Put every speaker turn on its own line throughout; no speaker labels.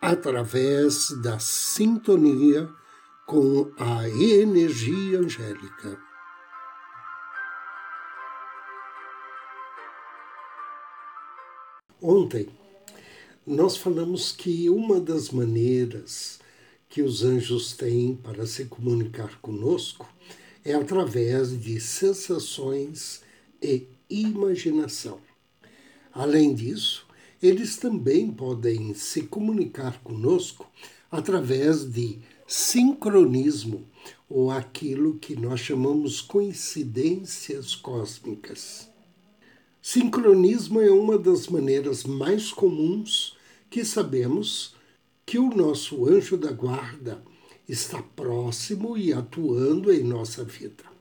através da sintonia com a energia angélica. Ontem, nós falamos que uma das maneiras que os anjos têm para se comunicar conosco é através de sensações e imaginação. Além disso, eles também podem se comunicar conosco através de sincronismo, ou aquilo que nós chamamos coincidências cósmicas. Sincronismo é uma das maneiras mais comuns que sabemos que o nosso anjo da guarda está próximo e atuando em nossa vida.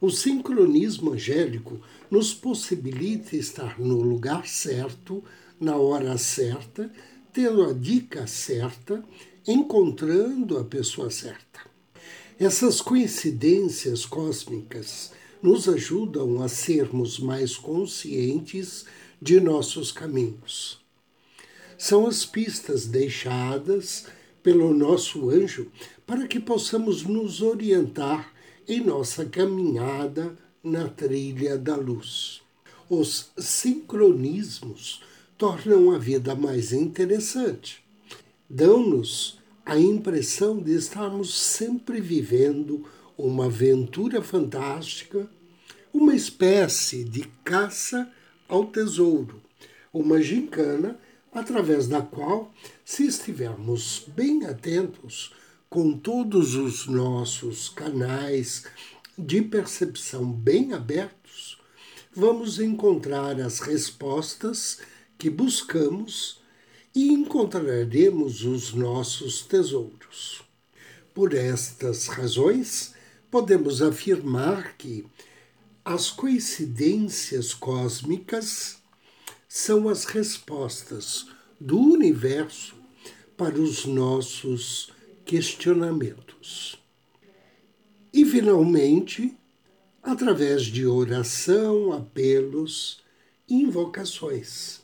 O sincronismo angélico nos possibilita estar no lugar certo, na hora certa, tendo a dica certa, encontrando a pessoa certa. Essas coincidências cósmicas nos ajudam a sermos mais conscientes de nossos caminhos. São as pistas deixadas pelo nosso anjo para que possamos nos orientar em nossa caminhada na trilha da luz. Os sincronismos tornam a vida mais interessante. Dão-nos a impressão de estarmos sempre vivendo uma aventura fantástica, uma espécie de caça ao tesouro, uma gincana através da qual, se estivermos bem atentos, com todos os nossos canais de percepção bem abertos, vamos encontrar as respostas que buscamos e encontraremos os nossos tesouros. Por estas razões, podemos afirmar que as coincidências cósmicas são as respostas do universo para os nossos questionamentos. E, finalmente, através de oração, apelos e invocações.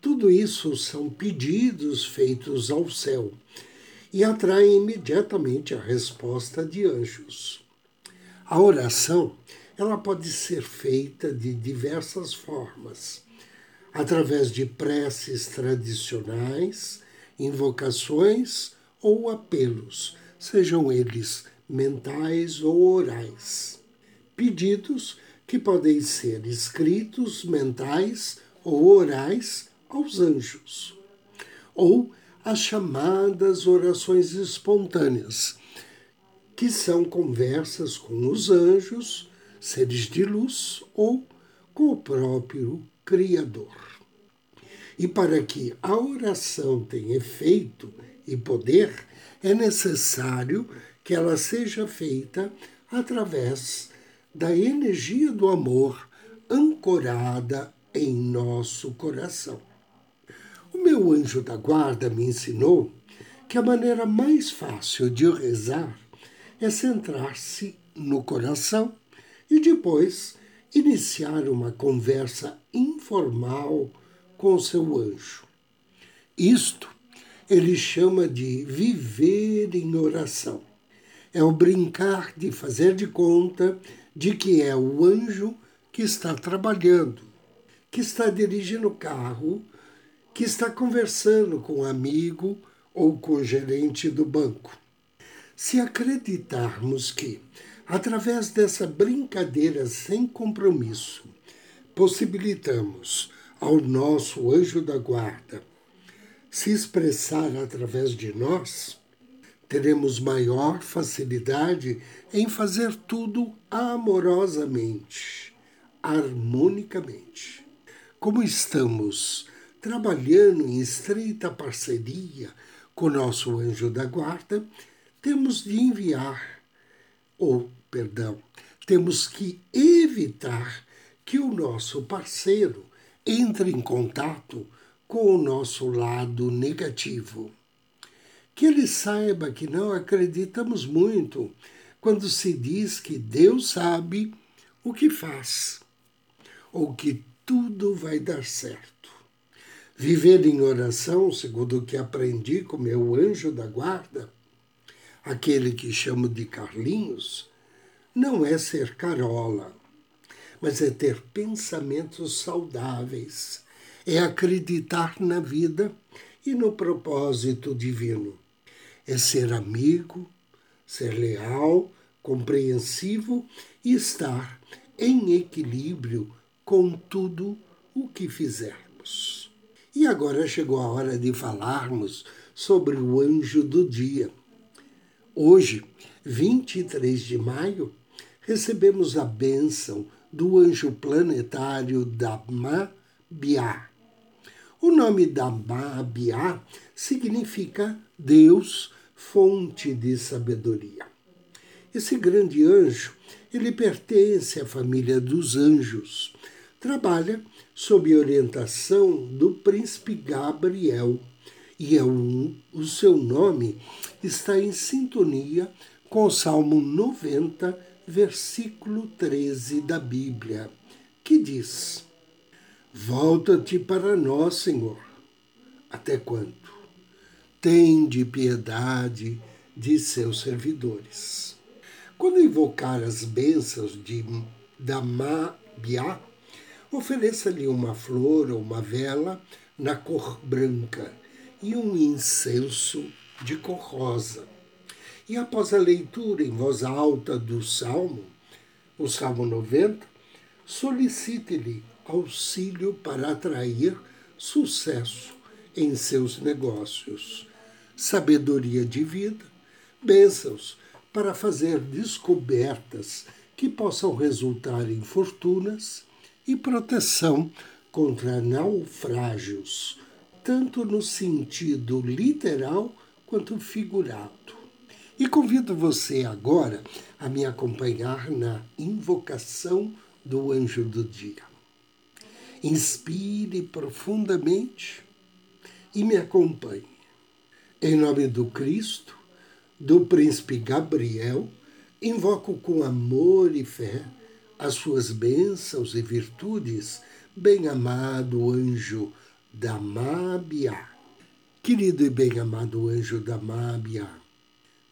Tudo isso são pedidos feitos ao céu e atraem imediatamente a resposta de anjos. A oração ela pode ser feita de diversas formas, através de preces tradicionais, invocações ou apelos, sejam eles mentais ou orais. Pedidos que podem ser escritos, mentais ou orais aos anjos. Ou as chamadas orações espontâneas, que são conversas com os anjos, seres de luz ou com o próprio Criador. E para que a oração tenha efeito e poder, é necessário que ela seja feita através da energia do amor ancorada em nosso coração. O meu anjo da guarda me ensinou que a maneira mais fácil de rezar é centrar-se no coração e depois iniciar uma conversa informal com seu anjo. Isto ele chama de viver em oração. É o brincar de fazer de conta de que é o anjo que está trabalhando, que está dirigindo o carro, que está conversando com um amigo ou com o gerente do banco. Se acreditarmos que, através dessa brincadeira sem compromisso, possibilitamos ao nosso anjo da guarda se expressar através de nós, teremos maior facilidade em fazer tudo amorosamente, harmonicamente. Como estamos trabalhando em estreita parceria com nosso anjo da guarda, temos de enviar, ou, perdão, temos que evitar que o nosso parceiro entre em contato com o nosso lado negativo. Que ele saiba que não acreditamos muito quando se diz que Deus sabe o que faz, ou que tudo vai dar certo. Viver em oração, segundo o que aprendi com meu anjo da guarda, aquele que chamo de Carlinhos, não é ser carola, mas é ter pensamentos saudáveis, é acreditar na vida e no propósito divino, é ser amigo, ser leal, compreensivo e estar em equilíbrio com tudo o que fizermos. E agora chegou a hora de falarmos sobre o anjo do dia. Hoje, 23 de maio, recebemos a bênção do anjo planetário Damabiá. O nome Damabiá significa Deus fonte de sabedoria. Esse grande anjo, ele pertence à família dos anjos. Trabalha sob orientação do príncipe Gabriel e é um, o seu nome está em sintonia com o Salmo 90, versículo 13 da Bíblia, que diz: Volta-te para nós, Senhor. Até quando? tende piedade de seus servidores. Quando invocar as bênçãos de Damabiá, ofereça-lhe uma flor ou uma vela na cor branca e um incenso de cor rosa. E após a leitura em voz alta do Salmo, o Salmo 90, solicite-lhe auxílio para atrair sucesso em seus negócios sabedoria de vida, bênçãos para fazer descobertas que possam resultar em fortunas e proteção contra naufrágios, tanto no sentido literal quanto figurado. E convido você agora a me acompanhar na invocação do anjo do dia. Inspire profundamente e me acompanhe. Em nome do Cristo, do príncipe Gabriel, invoco com amor e fé as suas bênçãos e virtudes, bem-amado anjo da Mábia. Querido e bem-amado anjo da Mábia,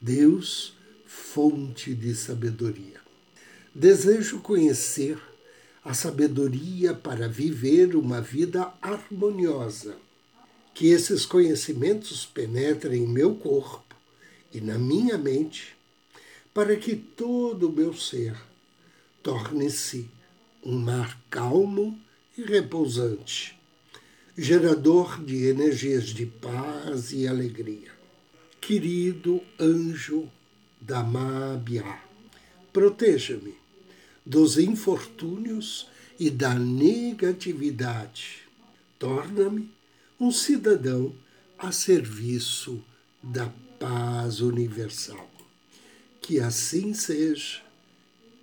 Deus, fonte de sabedoria. Desejo conhecer a sabedoria para viver uma vida harmoniosa que esses conhecimentos penetrem em meu corpo e na minha mente, para que todo o meu ser torne-se um mar calmo e repousante, gerador de energias de paz e alegria. Querido anjo da Mábia, proteja-me dos infortúnios e da negatividade. Torna-me um cidadão a serviço da paz universal. Que assim seja,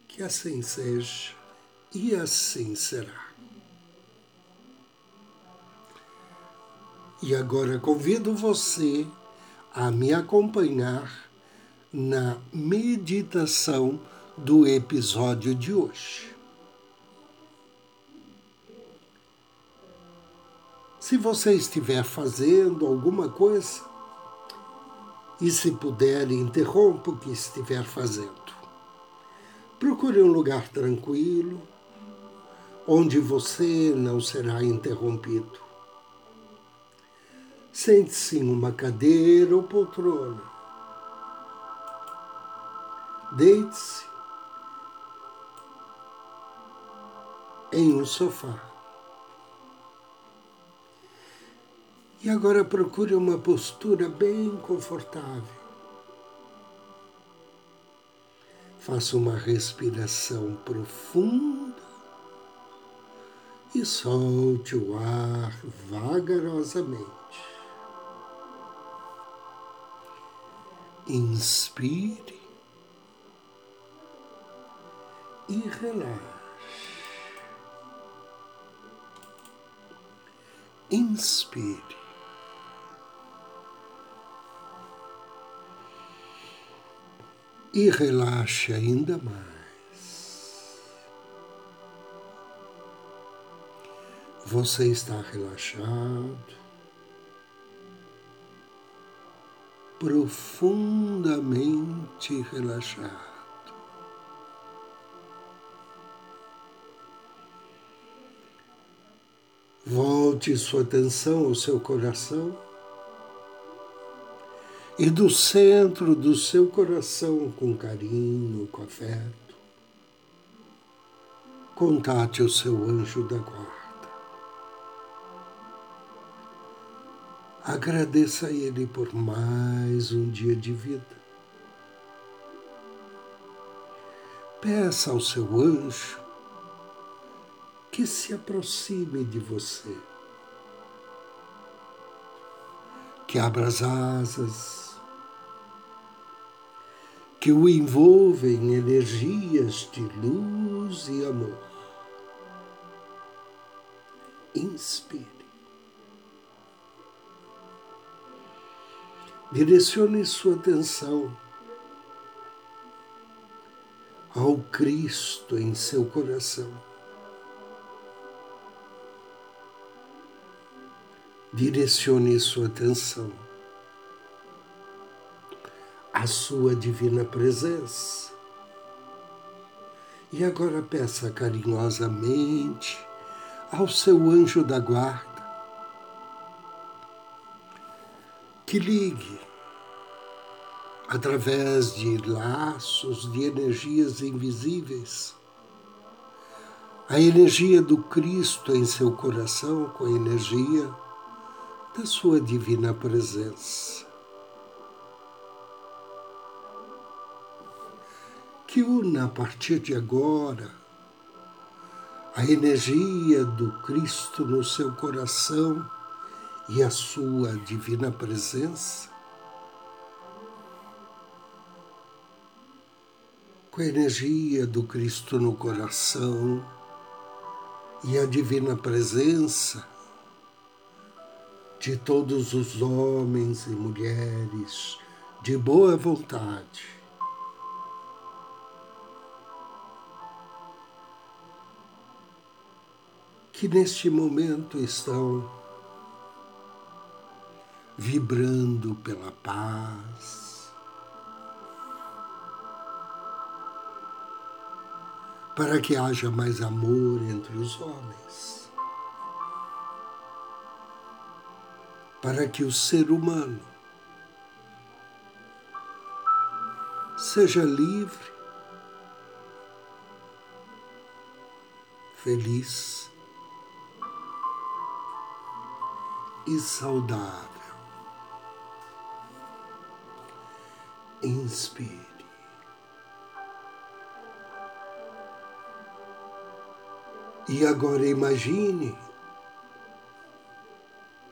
que assim seja e assim será. E agora convido você a me acompanhar na meditação do episódio de hoje. Se você estiver fazendo alguma coisa, e se puder, interrompa o que estiver fazendo. Procure um lugar tranquilo, onde você não será interrompido. Sente-se em uma cadeira ou poltrona. Deite-se em um sofá. E agora procure uma postura bem confortável. Faça uma respiração profunda e solte o ar vagarosamente. Inspire e relaxe. Inspire. E relaxe ainda mais. Você está relaxado, profundamente relaxado. Volte sua atenção ao seu coração e do centro do seu coração, com carinho, com afeto, contate o seu anjo da guarda. Agradeça a ele por mais um dia de vida. Peça ao seu anjo que se aproxime de você, que abra as asas, que o envolva em energias de luz e amor. Inspire. Direcione sua atenção ao Cristo em seu coração. Direcione sua atenção à sua divina presença. E agora peça carinhosamente ao seu anjo da guarda que ligue através de laços de energias invisíveis a energia do Cristo em seu coração com a energia da Sua divina presença. Que una a partir de agora a energia do Cristo no seu coração e a Sua divina presença com a energia do Cristo no coração e a divina presença de todos os homens e mulheres de boa vontade. Que neste momento estão vibrando pela paz, para que haja mais amor entre os homens. Para que o ser humano seja livre, feliz e saudável. Inspire. E agora imagine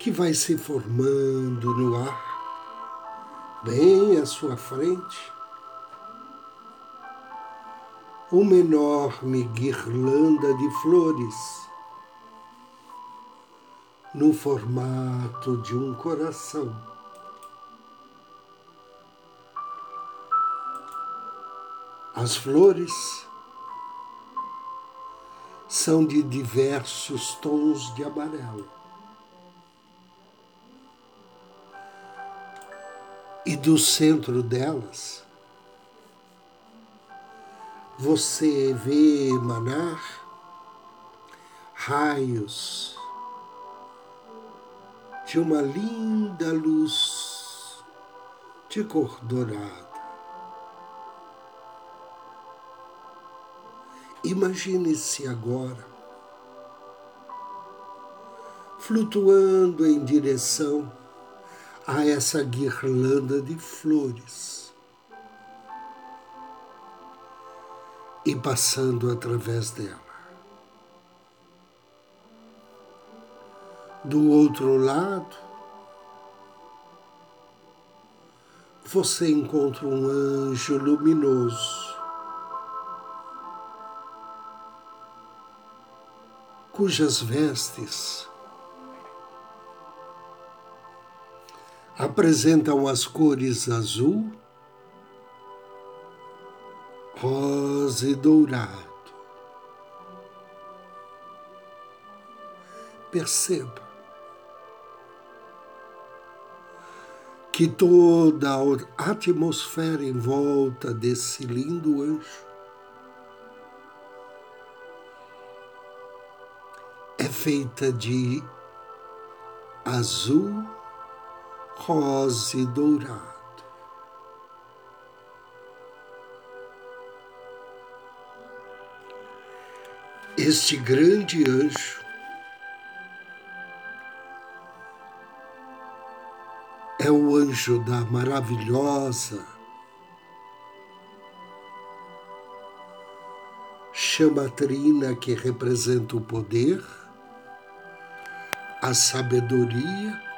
que vai se formando no ar, bem à sua frente, uma enorme guirlanda de flores no formato de um coração. As flores são de diversos tons de amarelo. E do centro delas, você vê emanar raios de uma linda luz de cor dourada. Imagine-se agora flutuando em direção a essa guirlanda de flores e passando através dela. Do outro lado, você encontra um anjo luminoso, cujas vestes apresentam as cores azul, rosa e dourado. Perceba que toda a atmosfera em volta desse lindo anjo é feita de azul, rosa e dourado. Este grande anjo é o anjo da maravilhosa chama trina que representa o poder, a sabedoria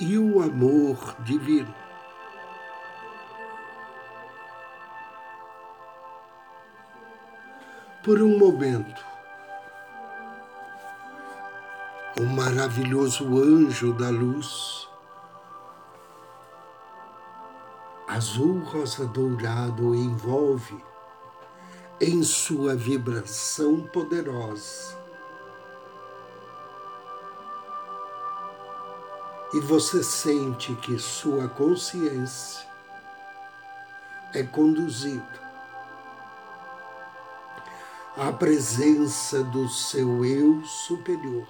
e o amor divino. Por um momento, o maravilhoso anjo da luz, azul rosa dourado envolve em sua vibração poderosa. E você sente que sua consciência é conduzida à presença do seu eu superior.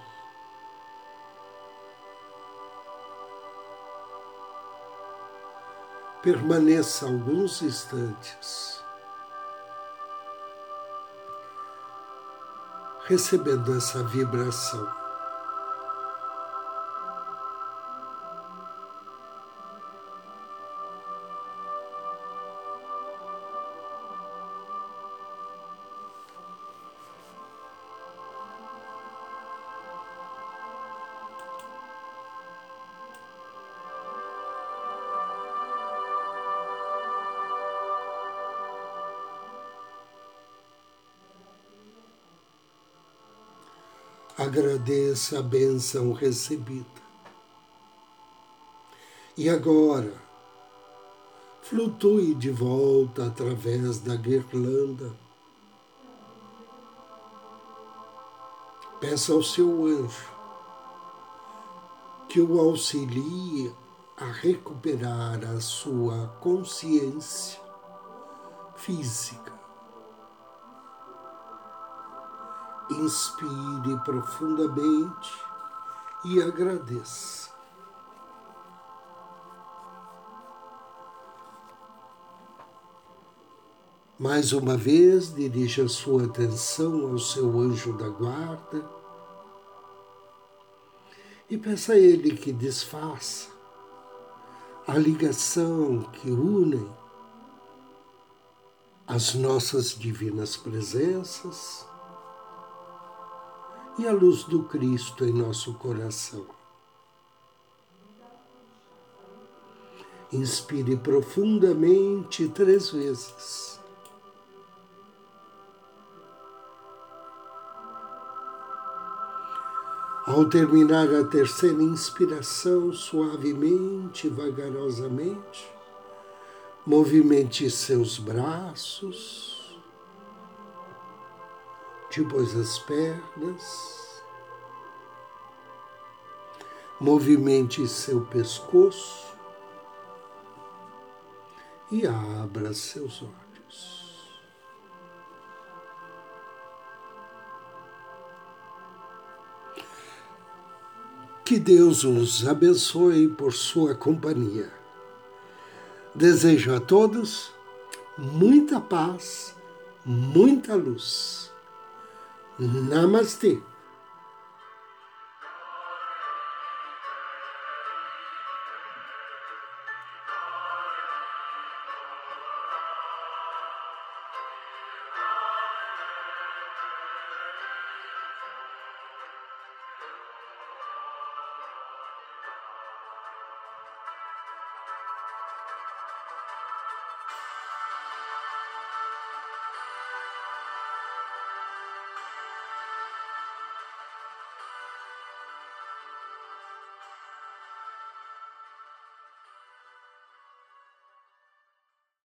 permaneça alguns instantes recebendo essa vibração. Agradeça a bênção recebida. E agora, flutue de volta através da guirlanda. Peça ao seu anjo que o auxilie a recuperar a sua consciência física Inspire profundamente e agradeça. Mais uma vez, dirija sua atenção ao seu anjo da guarda e peça a ele que desfaça a ligação que une as nossas divinas presenças e a luz do Cristo em nosso coração. Inspire profundamente três vezes. Ao terminar a terceira inspiração, suavemente, vagarosamente, movimente seus braços, depois as pernas, movimente seu pescoço e abra seus olhos. Que Deus os abençoe por sua companhia. Desejo a todos muita paz, muita luz Namaste.